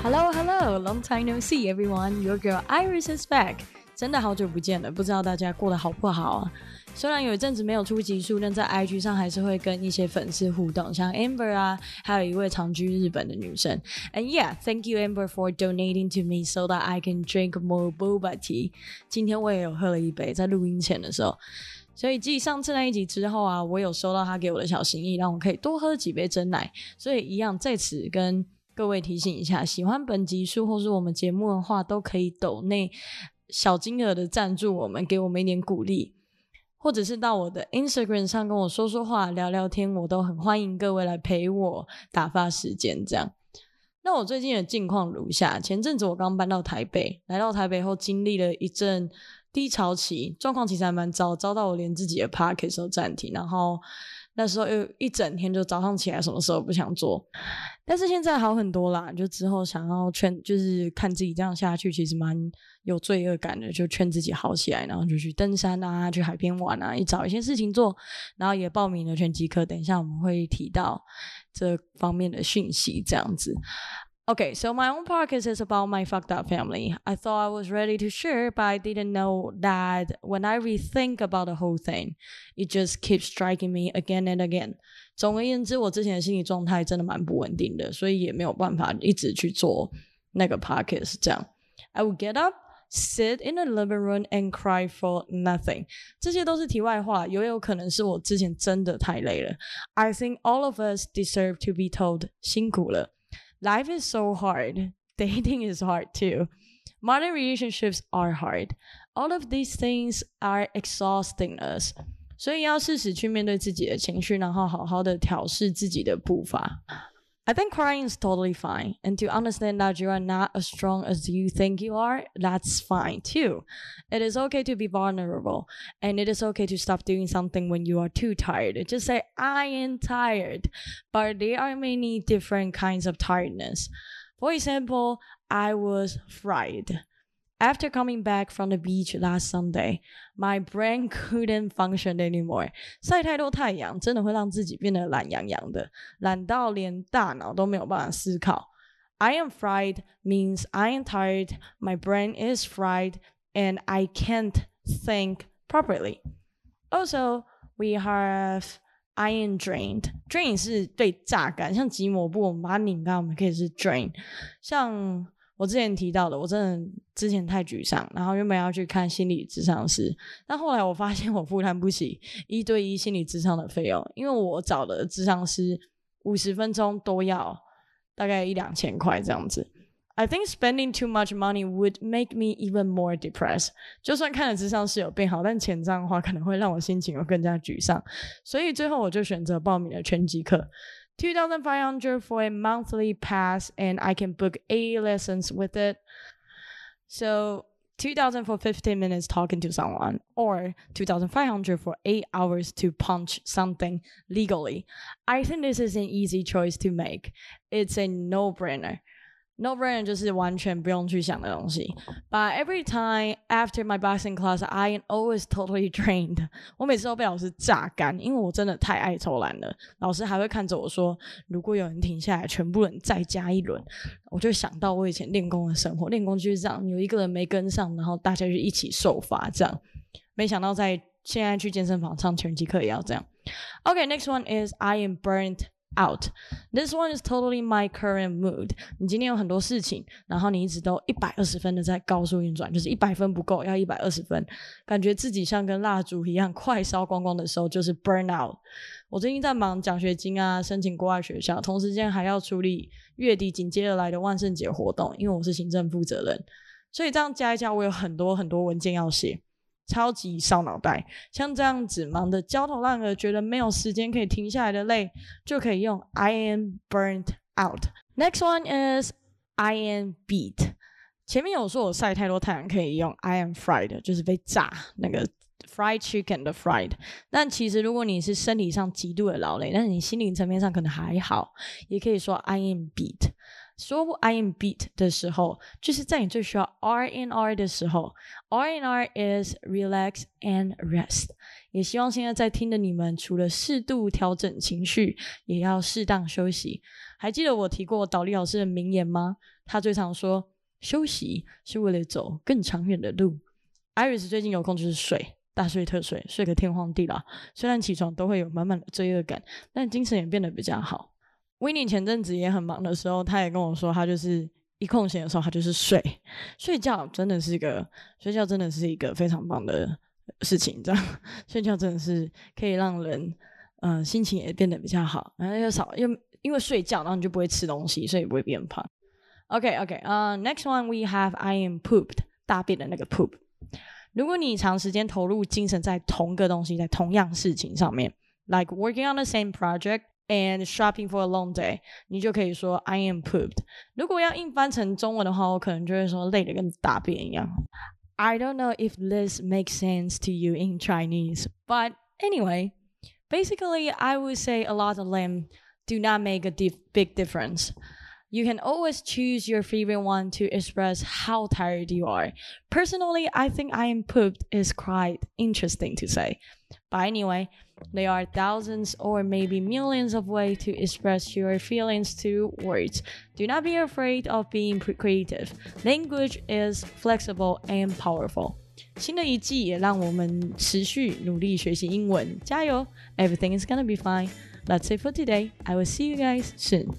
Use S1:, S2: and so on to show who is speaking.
S1: Hello, hello, long time no see, everyone. Your girl Iris is back. 真的好久不见了，不知道大家过得好不好啊？虽然有一阵子没有出集数，但在 IG 上还是会跟一些粉丝互动，像 Amber 啊，还有一位长居日本的女生。And yeah, thank you Amber for donating to me so that I can drink more boba tea. 今天我也有喝了一杯，在录音前的时候。所以继上次那一集之后啊，我有收到他给我的小心意，让我可以多喝几杯真奶。所以一样在此跟各位提醒一下，喜欢本集数或是我们节目的话，都可以抖内小金额的赞助我们，给我们一点鼓励，或者是到我的 Instagram 上跟我说说话、聊聊天，我都很欢迎各位来陪我打发时间。这样，那我最近的近况如下：前阵子我刚搬到台北，来到台北后经历了一阵。低潮期状况其实还蛮糟，糟到我连自己的 p a r k 都暂停，然后那时候又一整天就早上起来什么时候不想做，但是现在好很多啦，就之后想要劝，就是看自己这样下去其实蛮有罪恶感的，就劝自己好起来，然后就去登山啊，去海边玩啊，一找一些事情做，然后也报名了拳击课，等一下我们会提到这方面的讯息，这样子。Okay, so my own podcast is about my fucked up family. I thought I was ready to share, but I didn't know that when I rethink about the whole thing, it just keeps striking me again and again. 总而言之，我之前的心理状态真的蛮不稳定的，所以也没有办法一直去做那个 podcast。这样，I would get up, sit in the living room and cry for nothing。这些都是题外话，也有可能是我之前真的太累了。I think all of us deserve to be told 辛苦了。 life is so hard. Dating is hard too. Modern relationships are hard. All of these things are exhausting us. 所以要适时去面对自己的情绪，然后好好的调试自己的步伐。 I think crying is totally fine. And to understand that you are not as strong as you think you are, that's fine too. It is okay to be vulnerable. And it is okay to stop doing something when you are too tired. Just say, I am tired. But there are many different kinds of tiredness. For example, I was fried. After coming back from the beach last Sunday, my brain couldn't function anymore. 晒太多太阳真的会让自己变得懒洋洋的，懒到连大脑都没有办法思考。I am fried means I am tired, my brain is fried, and I can't think properly. Also, we have iron drained. Drain 是被榨干，像即抹布，我们把它拧干，我们可以是 drain。像 我之前提到的，我真的之前太沮丧，然后原本要去看心理咨商师，但后来我发现我负担不起一对一心理咨商的费用，因为我找的咨商师五十分钟都要大概一两千块这样子。I think spending too much money would make me even more depressed。就算看了咨商师有变好，但钱账的话可能会让我心情又更加沮丧，所以最后我就选择报名了拳击课。2,500 for a monthly pass, and I can book 80 lessons with it. So 2000 for 15 minutes talking to someone or 2500 for 8 hours to punch something legally. I think this is an easy choice to make. It's a no-brainer. No brain 就是完全不用去想的东西。But every time after my boxing class, I am always totally drained。我每次都被老师榨干，因为我真的太爱偷懒了。老师还会看着我说：“如果有人停下来，全部人再加一轮。”我就想到我以前练功的生活，练功就是这样，有一个人没跟上，然后大家就一起受罚。这样，没想到在现在去健身房上拳击课也要这样。Okay, next one is I am burnt out. This one is totally my current mood. 你今天有很多事情，然后你一直都一百二十分的在高速运转，就是一百分不够，要一百二十分，感觉自己像跟蜡烛一样快烧光光的时候，就是 burn out。我最近在忙奖学金啊，申请国外学校，同时间还要处理月底紧接而来的万圣节活动，因为我是行政负责人，所以这样加一加，我有很多很多文件要写。超级烧脑袋，像这样子忙得焦头烂额，觉得没有时间可以停下来的累，就可以用 I am burnt out。Next one is I am beat。前面有说我晒太多太阳可以用 I am fried，就是被炸那个 fried chicken 的 fried。但其实如果你是身体上极度的劳累，但是你心灵层面上可能还好，也可以说 I am beat。说 I am beat 的时候，就是在你最需要 R and R 的时候，R and R is relax and rest。也希望现在在听的你们，除了适度调整情绪，也要适当休息。还记得我提过导力老师的名言吗？他最常说休息是为了走更长远的路。Iris 最近有空就是睡，大睡特睡，睡个天荒地老。虽然起床都会有满满的罪恶感，但精神也变得比较好。W i n n i e 前阵子也很忙的时候，他也跟我说，他就是一空闲的时候，他就是睡。睡觉真的是一个，睡觉真的是一个非常棒的事情，这样 睡觉真的是可以让人，嗯，心情也变得比较好，然后又少又因为睡觉，然后你就不会吃东西，所以不会变胖。OK OK，呃，Next one we have I am pooped，大便的那个 poop。如果你长时间投入精神在同个东西，在同样事情上面，like working on the same project。and shopping for a long day，你就可以说 I am pooped。如果要硬翻成中文的话，我可能就会说累得跟大便一样。I don't know if this makes sense to you in Chinese, but anyway, basically, I would say a lot of them do not make a dif big difference. You can always choose your favorite one to express how tired you are. Personally, I think I am pooped is quite interesting to say. But anyway, there are thousands or maybe millions of ways to express your feelings through words. Do not be afraid of being creative. Language is flexible and powerful. 新的一季也让我们持续努力学习英文，加油！Everything is gonna be fine. That's it for today. I will see you guys soon.